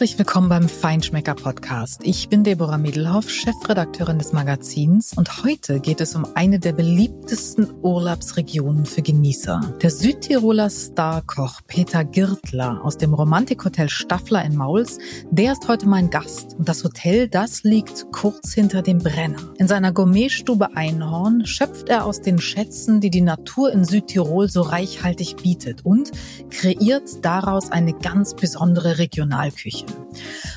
Herzlich willkommen beim Feinschmecker Podcast. Ich bin Deborah Miedelhoff, Chefredakteurin des Magazins und heute geht es um eine der beliebtesten Urlaubsregionen für Genießer. Der Südtiroler Starkoch Peter Girtler aus dem Romantikhotel Staffler in Mauls, der ist heute mein Gast. Und das Hotel, das liegt kurz hinter dem Brenner. In seiner Gourmetstube Einhorn schöpft er aus den Schätzen, die die Natur in Südtirol so reichhaltig bietet und kreiert daraus eine ganz besondere Regionalküche.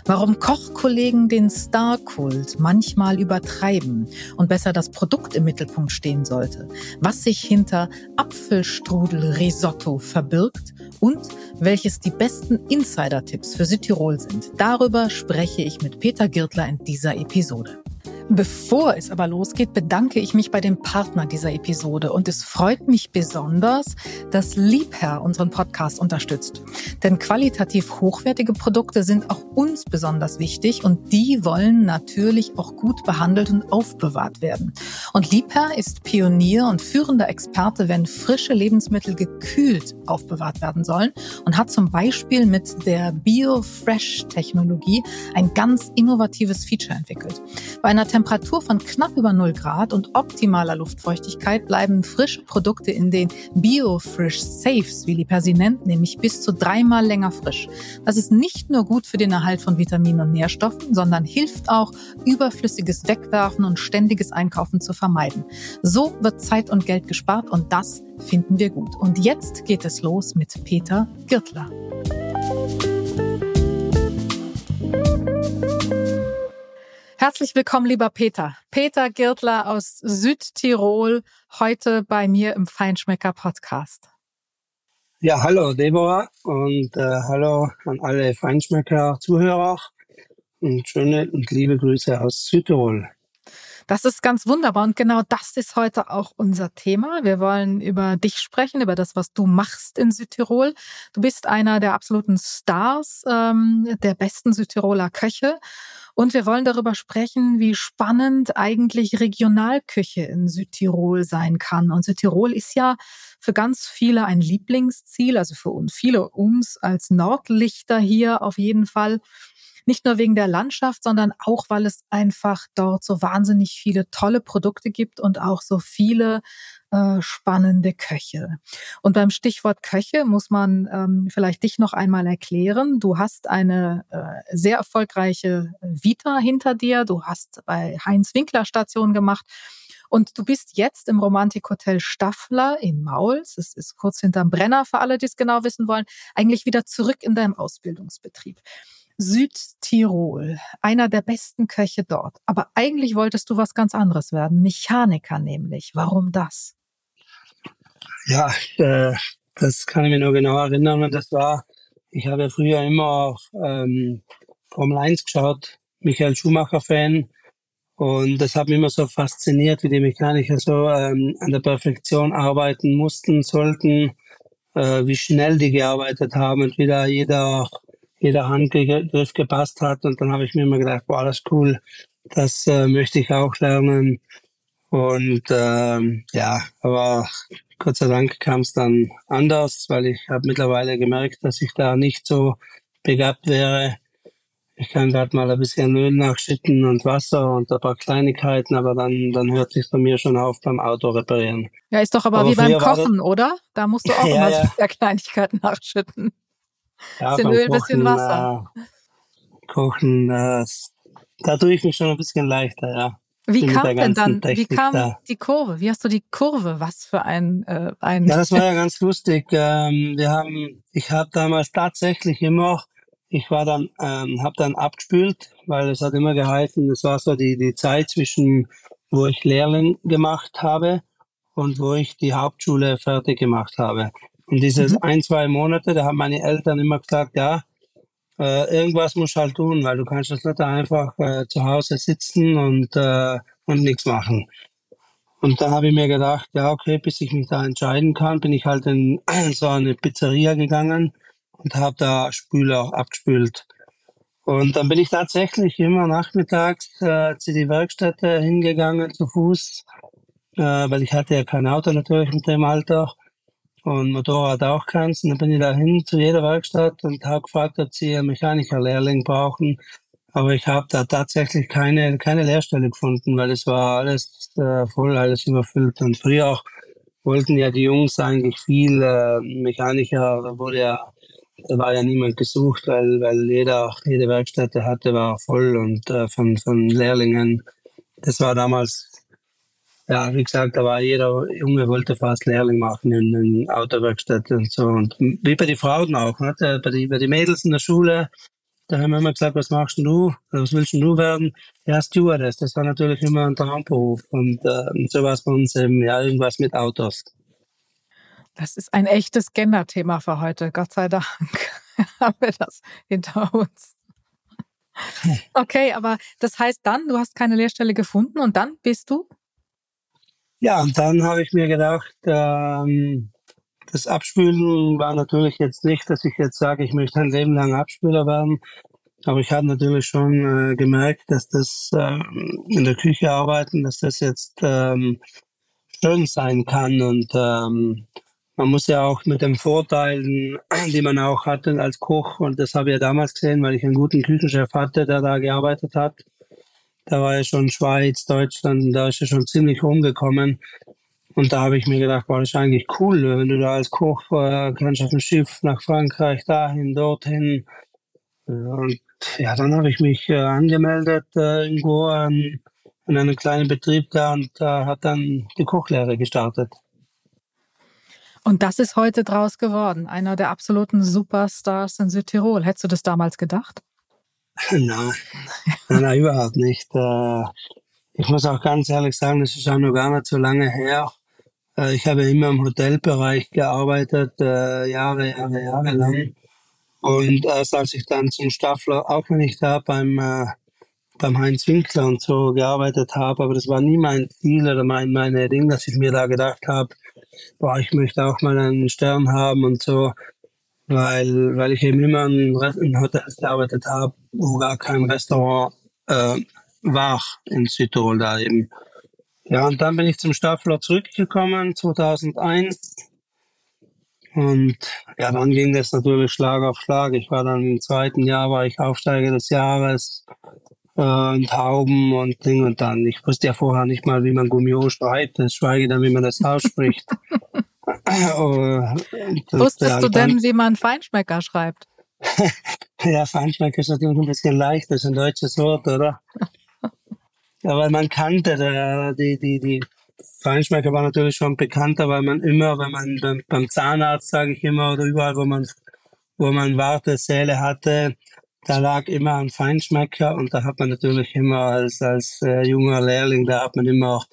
Warum Kochkollegen den Star-Kult manchmal übertreiben und besser das Produkt im Mittelpunkt stehen sollte, was sich hinter Apfelstrudel-Risotto verbirgt und welches die besten Insider-Tipps für Südtirol sind. Darüber spreche ich mit Peter Girtler in dieser Episode. Bevor es aber losgeht, bedanke ich mich bei dem Partner dieser Episode und es freut mich besonders, dass Liebherr unseren Podcast unterstützt. Denn qualitativ hochwertige Produkte sind auch uns besonders wichtig und die wollen natürlich auch gut behandelt und aufbewahrt werden. Und Liebherr ist Pionier und führender Experte, wenn frische Lebensmittel gekühlt aufbewahrt werden sollen und hat zum Beispiel mit der Bio-Fresh-Technologie ein ganz innovatives Feature entwickelt. Bei einer Temperatur von knapp über 0 Grad und optimaler Luftfeuchtigkeit bleiben frische Produkte in den Bio-Frish Safes, wie Liebherr sie nennt, nämlich bis zu dreimal länger frisch. Das ist nicht nur gut für den Erhalt von Vitaminen und Nährstoffen, sondern hilft auch, überflüssiges Wegwerfen und ständiges Einkaufen zu vermeiden. So wird Zeit und Geld gespart und das finden wir gut. Und jetzt geht es los mit Peter Girtler. Herzlich willkommen, lieber Peter. Peter Girtler aus Südtirol, heute bei mir im Feinschmecker Podcast. Ja, hallo Deborah und äh, hallo an alle Feinschmecker-Zuhörer und schöne und liebe Grüße aus Südtirol. Das ist ganz wunderbar und genau das ist heute auch unser Thema. Wir wollen über dich sprechen, über das, was du machst in Südtirol. Du bist einer der absoluten Stars ähm, der besten Südtiroler Köche und wir wollen darüber sprechen, wie spannend eigentlich Regionalküche in Südtirol sein kann. Und Südtirol ist ja für ganz viele ein Lieblingsziel, also für uns, viele uns als Nordlichter hier auf jeden Fall. Nicht nur wegen der Landschaft, sondern auch, weil es einfach dort so wahnsinnig viele tolle Produkte gibt und auch so viele äh, spannende Köche. Und beim Stichwort Köche muss man ähm, vielleicht dich noch einmal erklären. Du hast eine äh, sehr erfolgreiche Vita hinter dir. Du hast bei Heinz Winkler Station gemacht. Und du bist jetzt im Romantikhotel Staffler in Mauls, es ist kurz hinterm Brenner für alle, die es genau wissen wollen, eigentlich wieder zurück in deinem Ausbildungsbetrieb. Südtirol, einer der besten Köche dort. Aber eigentlich wolltest du was ganz anderes werden, Mechaniker nämlich. Warum das? Ja, äh, das kann ich mir nur genau erinnern. Das war, ich habe früher immer auch ähm, Formel 1 geschaut, Michael Schumacher-Fan. Und das hat mich immer so fasziniert, wie die Mechaniker so ähm, an der Perfektion arbeiten mussten, sollten, äh, wie schnell die gearbeitet haben und wie da jeder jeder Handgriff gepasst hat. Und dann habe ich mir immer gedacht, boah, das ist cool, das äh, möchte ich auch lernen. Und ähm, ja, aber Gott sei Dank kam es dann anders, weil ich habe mittlerweile gemerkt, dass ich da nicht so begabt wäre. Ich kann gerade mal ein bisschen Öl nachschütten und Wasser und ein paar Kleinigkeiten, aber dann, dann hört sich bei mir schon auf beim Auto reparieren. Ja, ist doch aber, aber wie beim Kochen, oder? Da musst du auch ja, immer ja. Kleinigkeiten nachschütten. Ja, bisschen Öl, Kochen, bisschen Wasser. Äh, Kochen, äh, da tue ich mich schon ein bisschen leichter, ja. Wie kam denn dann, Technik wie kam da. die Kurve? Wie hast du die Kurve? Was für ein, äh, ein Ja, das war ja ganz lustig. Ähm, wir haben, ich habe damals tatsächlich immer, ich war dann, ähm, habe dann abgespült, weil es hat immer geheißen, es war so die, die Zeit zwischen, wo ich Lehrling gemacht habe und wo ich die Hauptschule fertig gemacht habe. Und diese mhm. ein, zwei Monate, da haben meine Eltern immer gesagt, ja, äh, irgendwas musst du halt tun, weil du kannst das nicht einfach äh, zu Hause sitzen und, äh, und nichts machen. Und da habe ich mir gedacht, ja, okay, bis ich mich da entscheiden kann, bin ich halt in so eine Pizzeria gegangen und habe da Spüler abgespült. Und dann bin ich tatsächlich immer nachmittags äh, zu die Werkstätte hingegangen zu Fuß, äh, weil ich hatte ja kein Auto natürlich mit dem Alter und Motorrad auch keins. Und dann bin ich dahin zu jeder Werkstatt und habe gefragt, ob sie einen Mechanikerlehrling brauchen. Aber ich habe da tatsächlich keine, keine Lehrstelle gefunden, weil es war alles äh, voll, alles überfüllt. Und früher auch wollten ja die Jungs eigentlich viel äh, Mechaniker, da wurde ja, da war ja niemand gesucht, weil, weil jeder, jede Werkstätte hatte, war voll und äh, von, von Lehrlingen. Das war damals ja, wie gesagt, da war jeder Junge wollte fast Lehrling machen in, in Autowerkstatt und so. Und wie bei den Frauen auch, ne? bei, die, bei den Mädels in der Schule, da haben wir immer gesagt, was machst du? Was willst du werden? Ja, Stewardess. Das war natürlich immer ein Traumberuf. Und äh, so war es bei uns eben, ja, irgendwas mit Autos. Das ist ein echtes Gender-Thema für heute. Gott sei Dank haben wir das hinter uns. Okay, aber das heißt dann, du hast keine Lehrstelle gefunden und dann bist du ja, und dann habe ich mir gedacht, ähm, das Abspülen war natürlich jetzt nicht, dass ich jetzt sage, ich möchte ein Leben lang Abspüler werden. Aber ich habe natürlich schon äh, gemerkt, dass das äh, in der Küche arbeiten, dass das jetzt ähm, schön sein kann. Und ähm, man muss ja auch mit den Vorteilen, die man auch hatte als Koch, und das habe ich ja damals gesehen, weil ich einen guten Küchenchef hatte, der da gearbeitet hat, da war ja schon Schweiz, Deutschland, da ist er schon ziemlich rumgekommen. Und da habe ich mir gedacht, war das eigentlich cool, wenn du da als Koch kannst auf dem Schiff nach Frankreich, dahin, dorthin. Und ja, dann habe ich mich äh, angemeldet äh, in Goa an, an einem kleinen Betrieb da und äh, hat dann die Kochlehre gestartet. Und das ist heute draus geworden, einer der absoluten Superstars in Südtirol. Hättest du das damals gedacht? Nein, nein, überhaupt nicht. Äh, ich muss auch ganz ehrlich sagen, das ist auch noch gar nicht so lange her. Äh, ich habe immer im Hotelbereich gearbeitet, äh, Jahre, Jahre, Jahre lang. Und erst als ich dann zum Staffler, auch wenn ich da beim, beim Heinz Winkler und so gearbeitet habe, aber das war nie mein Ziel oder mein, meine Ding, dass ich mir da gedacht habe, boah, ich möchte auch mal einen Stern haben und so weil, weil ich eben immer in, in Hotels gearbeitet habe, wo gar kein Restaurant äh, war in Südtirol da eben. Ja, und dann bin ich zum Staffler zurückgekommen, 2001. Und ja, dann ging das natürlich Schlag auf Schlag. Ich war dann im zweiten Jahr, war ich Aufsteiger des Jahres äh, und Hauben und Ding und dann. Ich wusste ja vorher nicht mal, wie man Gummio schreibt, das schweige dann, wie man das ausspricht. Oh, Wusstest du denn, wie man Feinschmecker schreibt? ja, Feinschmecker ist natürlich ein bisschen leicht, das ist ein deutsches Wort, oder? ja, weil man kannte, die, die, die Feinschmecker war natürlich schon bekannter, weil man immer, wenn man beim, beim Zahnarzt, sage ich immer, oder überall, wo man, wo man Wartesäle hatte, da lag immer ein Feinschmecker und da hat man natürlich immer als, als äh, junger Lehrling, da hat man immer auch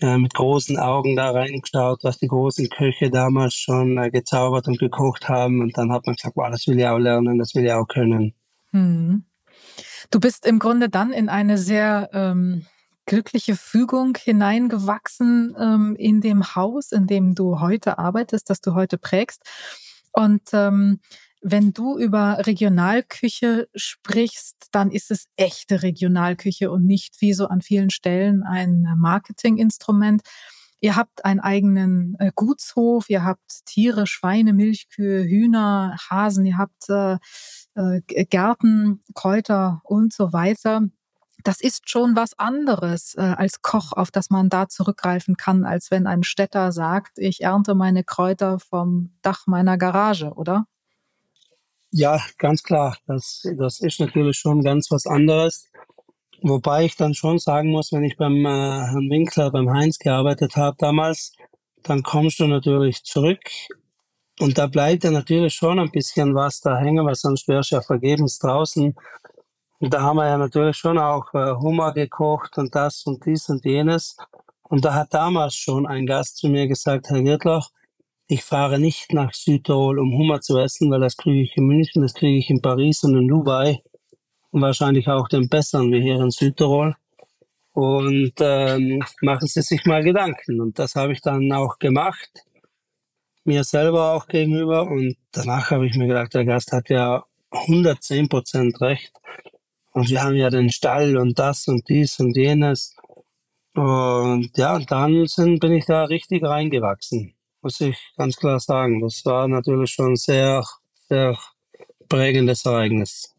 äh, mit großen Augen da reingeschaut, was die großen Köche damals schon äh, gezaubert und gekocht haben. Und dann hat man gesagt, wow, das will ich auch lernen, das will ich auch können. Hm. Du bist im Grunde dann in eine sehr ähm, glückliche Fügung hineingewachsen ähm, in dem Haus, in dem du heute arbeitest, das du heute prägst. Und ähm, wenn du über Regionalküche sprichst, dann ist es echte Regionalküche und nicht wie so an vielen Stellen ein Marketinginstrument. Ihr habt einen eigenen äh, Gutshof, ihr habt Tiere, Schweine, Milchkühe, Hühner, Hasen, ihr habt äh, äh, Gärten, Kräuter und so weiter. Das ist schon was anderes äh, als Koch, auf das man da zurückgreifen kann, als wenn ein Städter sagt, ich ernte meine Kräuter vom Dach meiner Garage, oder? Ja, ganz klar. Das, das ist natürlich schon ganz was anderes. Wobei ich dann schon sagen muss, wenn ich beim äh, Herrn Winkler, beim Heinz gearbeitet habe damals, dann kommst du natürlich zurück und da bleibt ja natürlich schon ein bisschen was da hängen, weil sonst wärst du ja vergebens draußen. Und da haben wir ja natürlich schon auch äh, Hummer gekocht und das und dies und jenes. Und da hat damals schon ein Gast zu mir gesagt, Herr Wirtloch, ich fahre nicht nach Südtirol, um Hummer zu essen, weil das kriege ich in München, das kriege ich in Paris und in Dubai und wahrscheinlich auch den besseren wie hier in Südtirol. Und ähm, machen Sie sich mal Gedanken. Und das habe ich dann auch gemacht, mir selber auch gegenüber. Und danach habe ich mir gedacht, der Gast hat ja 110 Prozent recht. Und wir haben ja den Stall und das und dies und jenes. Und ja, dann sind, bin ich da richtig reingewachsen. Muss ich ganz klar sagen. Das war natürlich schon sehr, sehr prägendes Ereignis.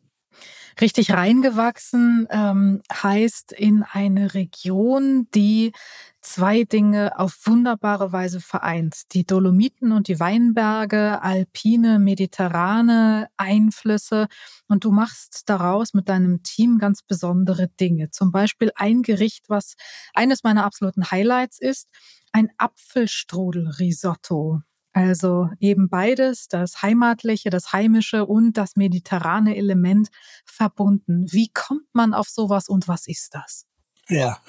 Richtig reingewachsen ähm, heißt in eine Region, die zwei Dinge auf wunderbare Weise vereint. Die Dolomiten und die Weinberge, alpine, mediterrane Einflüsse. Und du machst daraus mit deinem Team ganz besondere Dinge. Zum Beispiel ein Gericht, was eines meiner absoluten Highlights ist, ein Apfelstrudel-Risotto. Also eben beides, das Heimatliche, das Heimische und das mediterrane Element verbunden. Wie kommt man auf sowas und was ist das? Ja,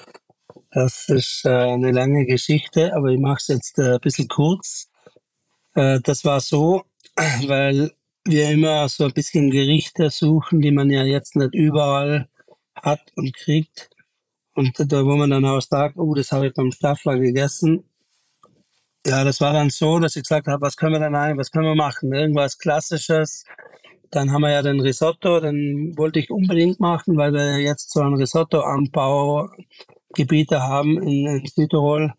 das ist äh, eine lange Geschichte, aber ich mache es jetzt äh, ein bisschen kurz. Äh, das war so, weil wir immer so ein bisschen Gerichte suchen, die man ja jetzt nicht überall hat und kriegt. Und da, wo man dann auch sagt, oh, das habe ich beim Staffler gegessen, ja, das war dann so, dass ich gesagt habe, was können wir denn eigentlich, was können wir machen? Irgendwas Klassisches. Dann haben wir ja den Risotto, den wollte ich unbedingt machen, weil wir jetzt so ein Risotto-Anbaugebiete haben in, in Südtirol.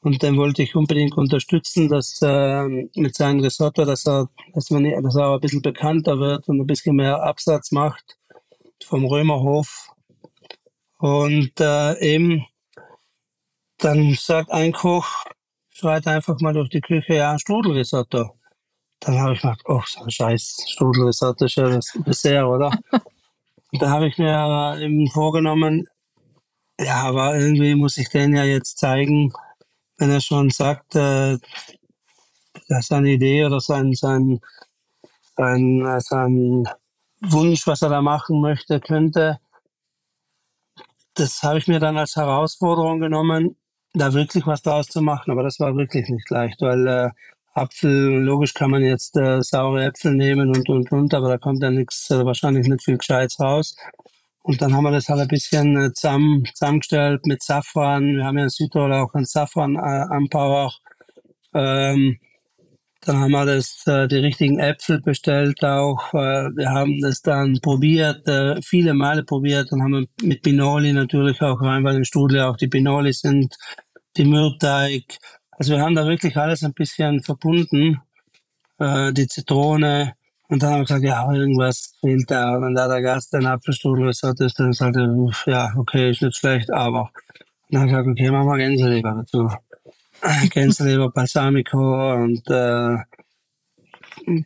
Und den wollte ich unbedingt unterstützen, dass äh, mit seinem Risotto, dass er, dass, man, dass er auch ein bisschen bekannter wird und ein bisschen mehr Absatz macht vom Römerhof. Und äh, eben, dann sagt ein Koch, schreit einfach mal durch die Küche, ja, Strudelrisotto. Dann habe ich gedacht, oh, so scheiß Strudelrisotto ist ja das Dessert, oder? Da habe ich mir eben vorgenommen, ja, aber irgendwie muss ich den ja jetzt zeigen, wenn er schon sagt, äh, dass seine Idee oder sein, sein, sein, sein Wunsch, was er da machen möchte, könnte, das habe ich mir dann als Herausforderung genommen, da wirklich was draus zu machen. Aber das war wirklich nicht leicht, weil äh, Apfel, logisch kann man jetzt äh, saure Äpfel nehmen und, und, und, aber da kommt dann nichts, äh, wahrscheinlich nicht viel Gescheites raus. Und dann haben wir das halt ein bisschen äh, zusammen, zusammengestellt mit Safran. Wir haben ja in Südtirol auch einen Safran-Anbau auch. Ähm, dann haben wir das, äh, die richtigen Äpfel bestellt auch. Äh, wir haben das dann probiert, äh, viele Male probiert. Dann haben wir mit Binoli natürlich auch rein, weil im Studio auch die Binoli sind, die Mürteig. Also wir haben da wirklich alles ein bisschen verbunden. Äh, die Zitrone. Und dann haben wir gesagt, ja, irgendwas fehlt da. Und da der Gast den Apfelstrudel gesagt hat, dann sagte ja, okay, ist nicht schlecht, aber. dann habe ich gesagt, okay, machen wir Gänseleber dazu. Gänseleber, Balsamico und äh,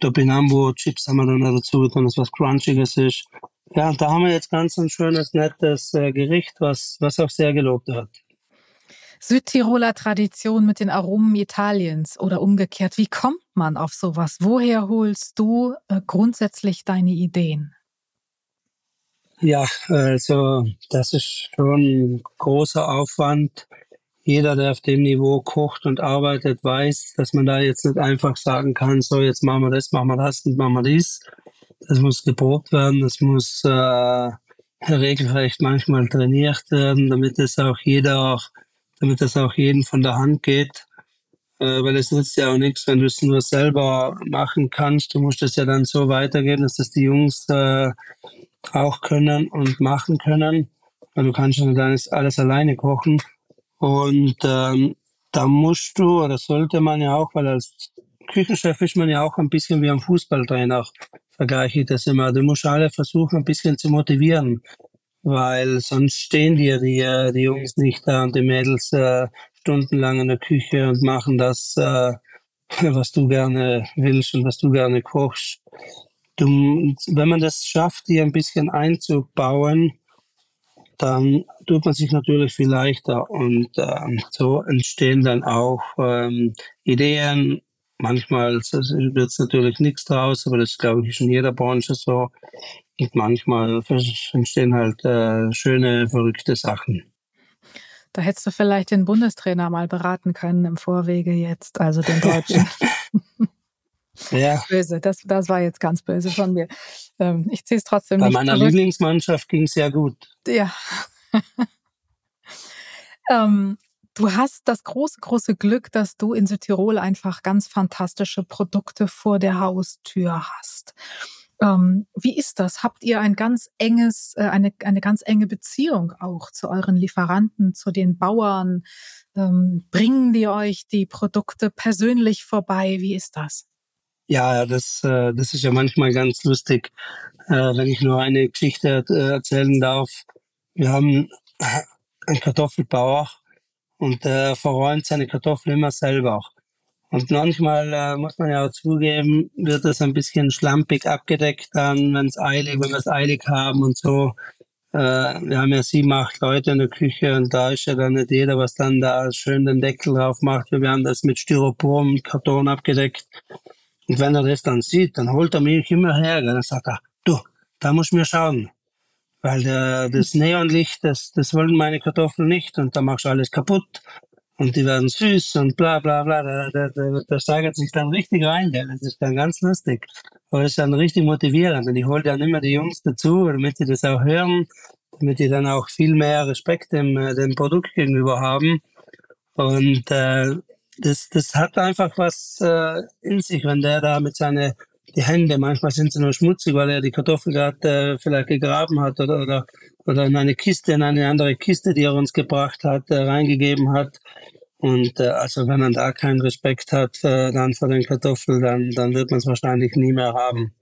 Topinambo Chips haben wir dann dazu getan, dass was Crunchiges ist. Ja, und da haben wir jetzt ganz ein schönes, nettes äh, Gericht, was, was auch sehr gelobt wird. Südtiroler Tradition mit den Aromen Italiens oder umgekehrt. Wie kommt man auf sowas? Woher holst du äh, grundsätzlich deine Ideen? Ja, also das ist schon ein großer Aufwand jeder, der auf dem Niveau kocht und arbeitet, weiß, dass man da jetzt nicht einfach sagen kann, so jetzt machen wir das, machen wir das und machen wir dies. Das muss geprobt werden, das muss äh, regelrecht manchmal trainiert werden, damit es auch jeder auch, damit es auch jeden von der Hand geht. Äh, weil es nützt ja auch nichts, wenn du es nur selber machen kannst. Du musst es ja dann so weitergeben, dass das die Jungs äh, auch können und machen können. Weil du kannst ja alles, alles alleine kochen. Und ähm, da musst du, oder sollte man ja auch, weil als Küchenchef ist man ja auch ein bisschen wie ein Fußballtrainer, vergleiche ich das immer. Du musst alle versuchen, ein bisschen zu motivieren, weil sonst stehen dir die, äh, die Jungs nicht da und die Mädels äh, stundenlang in der Küche und machen das, äh, was du gerne willst und was du gerne kochst. Du, wenn man das schafft, die ein bisschen einzubauen, dann tut man sich natürlich viel leichter und ähm, so entstehen dann auch ähm, Ideen. Manchmal wird es natürlich nichts draus, aber das glaube ich in jeder Branche so. Und manchmal entstehen halt äh, schöne, verrückte Sachen. Da hättest du vielleicht den Bundestrainer mal beraten können im Vorwege jetzt, also den Deutschen. ja. Böse, das, das war jetzt ganz böse von mir. Ähm, ich ziehe es trotzdem Bei nicht Bei meiner zurück. Lieblingsmannschaft ging es ja gut. Ja. ähm, du hast das große, große Glück, dass du in Südtirol einfach ganz fantastische Produkte vor der Haustür hast. Ähm, wie ist das? Habt ihr ein ganz enges, äh, eine, eine ganz enge Beziehung auch zu euren Lieferanten, zu den Bauern? Ähm, bringen die euch die Produkte persönlich vorbei? Wie ist das? Ja, das, äh, das ist ja manchmal ganz lustig, äh, wenn ich nur eine Geschichte äh, erzählen darf. Wir haben einen Kartoffelbauer und der verräumt seine Kartoffeln immer selber. Und manchmal äh, muss man ja auch zugeben, wird das ein bisschen schlampig abgedeckt dann, wenn es eilig, wenn wir es eilig haben und so. Äh, wir haben ja sieben, acht Leute in der Küche und da ist ja dann nicht jeder, was dann da schön den Deckel drauf macht. Wir haben das mit Styropor und Karton abgedeckt. Und wenn er das dann sieht, dann holt er mich immer her. Dann sagt er, du, da muss mir schauen. Weil der, das Neonlicht, das, das wollen meine Kartoffeln nicht und da machst du alles kaputt und die werden süß und bla bla bla. Da, da, da, da steigert sich dann richtig rein. Gell? Das ist dann ganz lustig. Aber es ist dann richtig motivierend. Und ich hole dann immer die Jungs dazu, damit die das auch hören, damit die dann auch viel mehr Respekt dem, äh, dem Produkt gegenüber haben. Und äh, das, das hat einfach was äh, in sich, wenn der da mit seinen die Hände, manchmal sind sie nur schmutzig, weil er die Kartoffel gerade äh, vielleicht gegraben hat oder, oder, oder in eine Kiste, in eine andere Kiste, die er uns gebracht hat, äh, reingegeben hat. Und äh, also wenn man da keinen Respekt hat äh, dann vor den Kartoffeln, dann, dann wird man es wahrscheinlich nie mehr haben.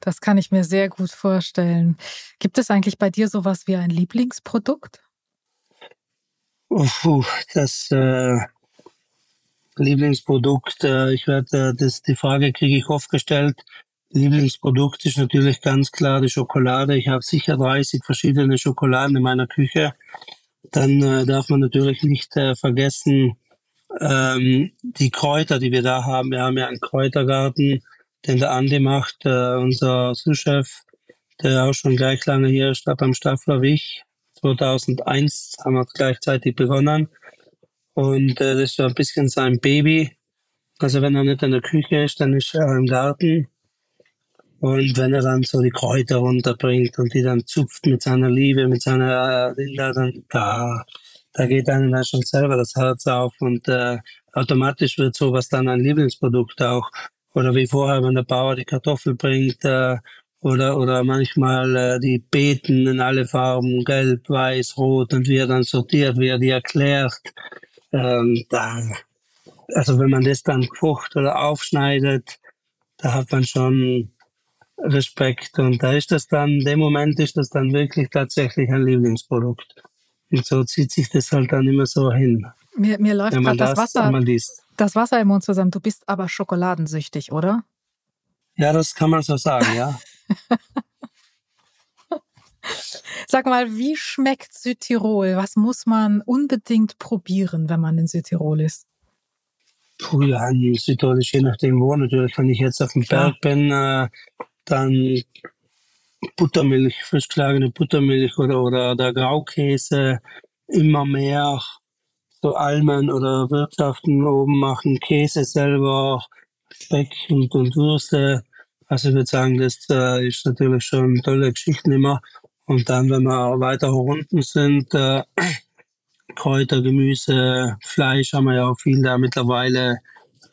Das kann ich mir sehr gut vorstellen. Gibt es eigentlich bei dir sowas wie ein Lieblingsprodukt? Uff, das äh, Lieblingsprodukt, äh, ich werde äh, das die Frage kriege ich oft gestellt. Lieblingsprodukt ist natürlich ganz klar die Schokolade. Ich habe sicher 30 verschiedene Schokoladen in meiner Küche. Dann äh, darf man natürlich nicht äh, vergessen ähm, die Kräuter, die wir da haben. Wir haben ja einen Kräutergarten, den der Andi macht, äh, unser Sous-Chef, der auch schon gleich lange hier ist, beim Staffler wie ich. 2001 haben wir gleichzeitig begonnen. Und äh, das ist so ein bisschen sein Baby. Also wenn er nicht in der Küche ist, dann ist er im Garten. Und wenn er dann so die Kräuter runterbringt und die dann zupft mit seiner Liebe, mit seiner Linda, dann da, da geht einem dann schon selber das Herz auf und äh, automatisch wird sowas dann ein Lieblingsprodukt auch. Oder wie vorher, wenn der Bauer die Kartoffel bringt, äh, oder, oder manchmal äh, die Beeten in alle Farben, gelb, weiß, rot und wie er dann sortiert, wie er die erklärt. Ähm, da, also wenn man das dann kocht oder aufschneidet, da hat man schon Respekt. Und da ist das dann, in dem Moment ist das dann wirklich tatsächlich ein Lieblingsprodukt. Und so zieht sich das halt dann immer so hin. Mir, mir läuft gerade das, das Wasser, das Wasser im Mund zusammen. Du bist aber schokoladensüchtig, oder? Ja, das kann man so sagen, ja. Sag mal, wie schmeckt Südtirol? Was muss man unbedingt probieren, wenn man in Südtirol ist? Puh, ja, in Südtirol ist je nachdem wo. Natürlich, wenn ich jetzt auf dem Berg bin, äh, dann Buttermilch, frisch geschlagene Buttermilch oder, oder der Graukäse, immer mehr so Almen oder Wirtschaften oben machen, Käse selber, Speck und, und Würste. Also ich würde sagen, das äh, ist natürlich schon tolle Geschichten immer. Und dann, wenn wir weiter unten sind, äh, Kräuter, Gemüse, Fleisch haben wir ja auch viel da mittlerweile.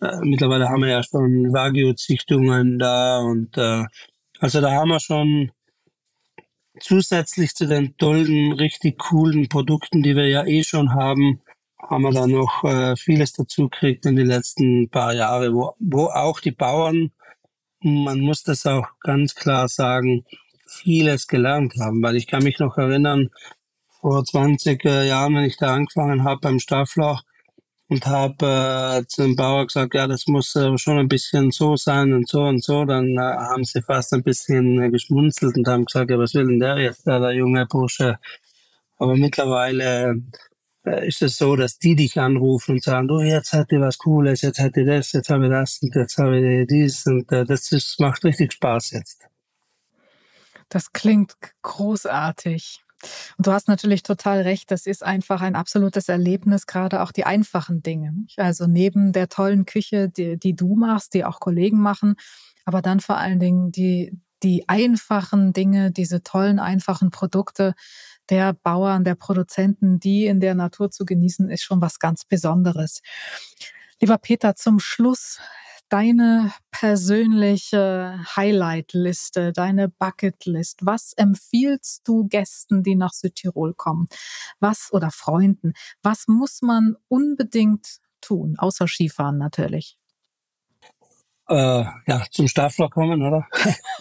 Äh, mittlerweile haben wir ja schon Wagyu-Züchtungen da und äh, also da haben wir schon zusätzlich zu den tollen, richtig coolen Produkten, die wir ja eh schon haben, haben wir da noch äh, vieles dazu gekriegt in den letzten paar Jahren, wo, wo auch die Bauern, man muss das auch ganz klar sagen, vieles gelernt haben, weil ich kann mich noch erinnern, vor 20 äh, Jahren, wenn ich da angefangen habe beim Staffler und habe äh, zum Bauer gesagt, ja, das muss äh, schon ein bisschen so sein und so und so, dann äh, haben sie fast ein bisschen äh, geschmunzelt und haben gesagt, ja, was will denn der jetzt, der, der junge Bursche? Aber mittlerweile äh, ist es so, dass die dich anrufen und sagen, du, jetzt hat ihr was Cooles, jetzt hat ihr das, jetzt habe ich das und jetzt habe ich dies und äh, das ist, macht richtig Spaß jetzt. Das klingt großartig. Und du hast natürlich total recht, das ist einfach ein absolutes Erlebnis, gerade auch die einfachen Dinge. Also neben der tollen Küche, die, die du machst, die auch Kollegen machen, aber dann vor allen Dingen die, die einfachen Dinge, diese tollen, einfachen Produkte der Bauern, der Produzenten, die in der Natur zu genießen, ist schon was ganz Besonderes. Lieber Peter, zum Schluss deine persönliche Highlight-Liste, deine Bucket-List? Was empfiehlst du Gästen, die nach Südtirol kommen? Was oder Freunden? Was muss man unbedingt tun, außer Skifahren natürlich? Äh, ja, zum Staffler kommen, oder?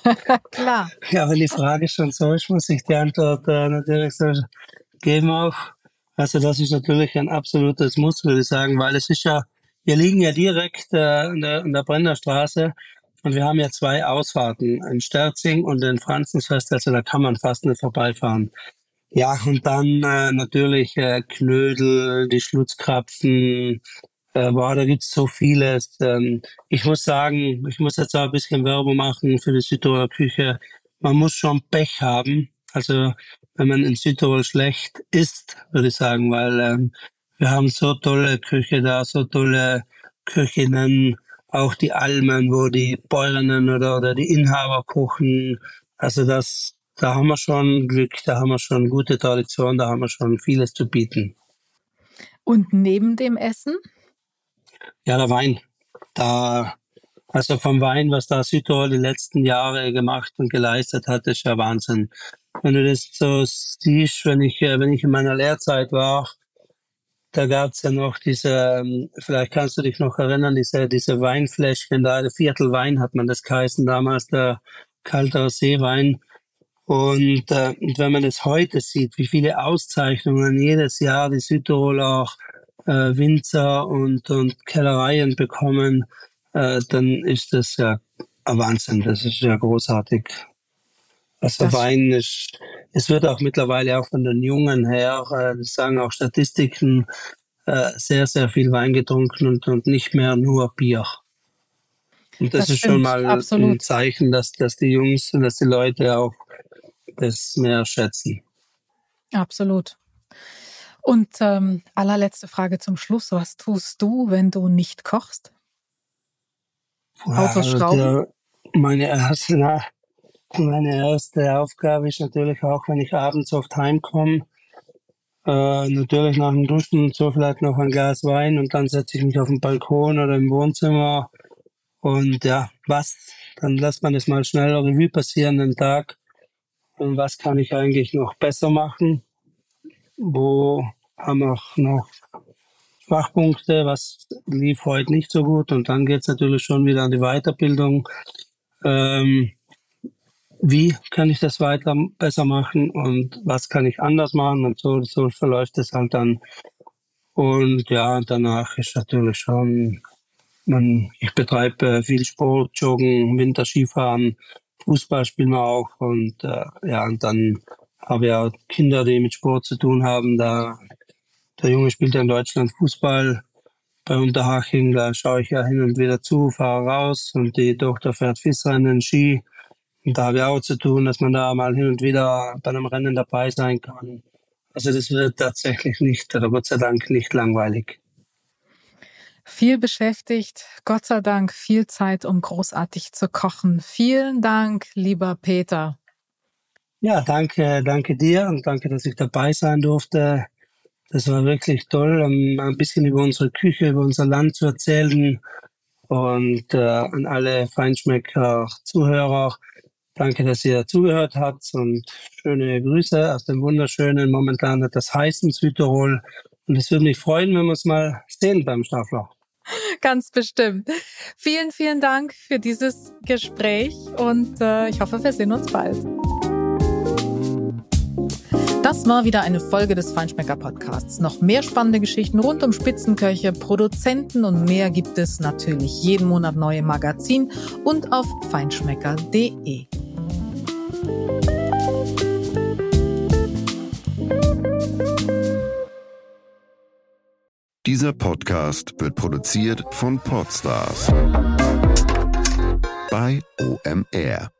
Klar. Ja, wenn die Frage schon so ist, muss ich die Antwort äh, natürlich so geben auch. Also das ist natürlich ein absolutes Muss, würde ich sagen, weil es ist ja, wir liegen ja direkt äh, an, der, an der Brennerstraße und wir haben ja zwei Ausfahrten, in Sterzing und in Franzensfest, also da kann man fast nicht vorbeifahren. Ja, und dann äh, natürlich äh, Knödel, die Schlutzkrapfen, äh, boah, da gibt's so vieles. Ähm, ich muss sagen, ich muss jetzt auch ein bisschen Werbung machen für die Südtiroler Küche. Man muss schon Pech haben. Also wenn man in Südtirol schlecht isst, würde ich sagen, weil ähm, wir haben so tolle Küche da, so tolle Köchinnen, auch die Almen, wo die Bäuerinnen oder, oder die Inhaber kochen. Also das, da haben wir schon Glück, da haben wir schon gute Tradition, da haben wir schon vieles zu bieten. Und neben dem Essen? Ja, der Wein. Da, also vom Wein, was da Südtirol die letzten Jahre gemacht und geleistet hat, ist ja Wahnsinn. Wenn du das so siehst, wenn ich, äh, wenn ich in meiner Lehrzeit war, da gab's ja noch diese, ähm, vielleicht kannst du dich noch erinnern, diese, diese Weinfläschchen da, Viertel Wein hat man das geheißen damals, der kalter Seewein. Und, äh, und wenn man es heute sieht, wie viele Auszeichnungen jedes Jahr die Südtiroler auch äh, Winzer und, und Kellereien bekommen, äh, dann ist das ja ein Wahnsinn. Das ist ja großartig. Also das Wein ist, es wird auch mittlerweile auch von den Jungen her, äh, das sagen auch Statistiken, äh, sehr, sehr viel Wein getrunken und, und nicht mehr nur Bier. Und das, das ist stimmt, schon mal absolut. ein Zeichen, dass, dass die Jungs und dass die Leute auch das mehr schätzen. Absolut. Und ähm, allerletzte Frage zum Schluss. Was tust du, wenn du nicht kochst? Autos schrauben? meine, erste, meine erste Aufgabe ist natürlich auch, wenn ich abends oft heimkomme, äh, natürlich nach dem Duschen so vielleicht noch ein Glas Wein und dann setze ich mich auf den Balkon oder im Wohnzimmer und ja, was? Dann lässt man es mal schnell Revue passieren, den Tag. Und was kann ich eigentlich noch besser machen? wo haben wir noch Schwachpunkte, was lief heute nicht so gut. Und dann geht es natürlich schon wieder an die Weiterbildung. Ähm, wie kann ich das weiter besser machen und was kann ich anders machen? Und so, so verläuft es halt dann. Und ja, danach ist natürlich schon, man, ich betreibe viel Sport, Joggen, Winterskifahren, Fußball spielen wir auch. Und äh, ja, und dann habe ja Kinder, die mit Sport zu tun haben. Da der Junge spielt ja in Deutschland Fußball. Bei Unterhaching, da schaue ich ja hin und wieder zu, fahre raus und die Tochter fährt Fissrennen, Ski. Und da habe ich auch zu tun, dass man da mal hin und wieder bei einem Rennen dabei sein kann. Also das wird tatsächlich nicht, oder Gott sei Dank, nicht langweilig. Viel beschäftigt, Gott sei Dank viel Zeit, um großartig zu kochen. Vielen Dank, lieber Peter. Ja, danke, danke dir und danke, dass ich dabei sein durfte. Das war wirklich toll, um ein bisschen über unsere Küche, über unser Land zu erzählen. Und äh, an alle Feinschmecker, Zuhörer, danke, dass ihr zugehört habt und schöne Grüße aus dem wunderschönen, momentan etwas heißen Südtirol. Und es würde mich freuen, wenn wir uns mal sehen beim Staffler. Ganz bestimmt. Vielen, vielen Dank für dieses Gespräch und äh, ich hoffe, wir sehen uns bald. Das war wieder eine Folge des Feinschmecker Podcasts. Noch mehr spannende Geschichten rund um Spitzenköche, Produzenten und mehr gibt es natürlich jeden Monat neue Magazin und auf feinschmecker.de. Dieser Podcast wird produziert von Podstars bei OMR.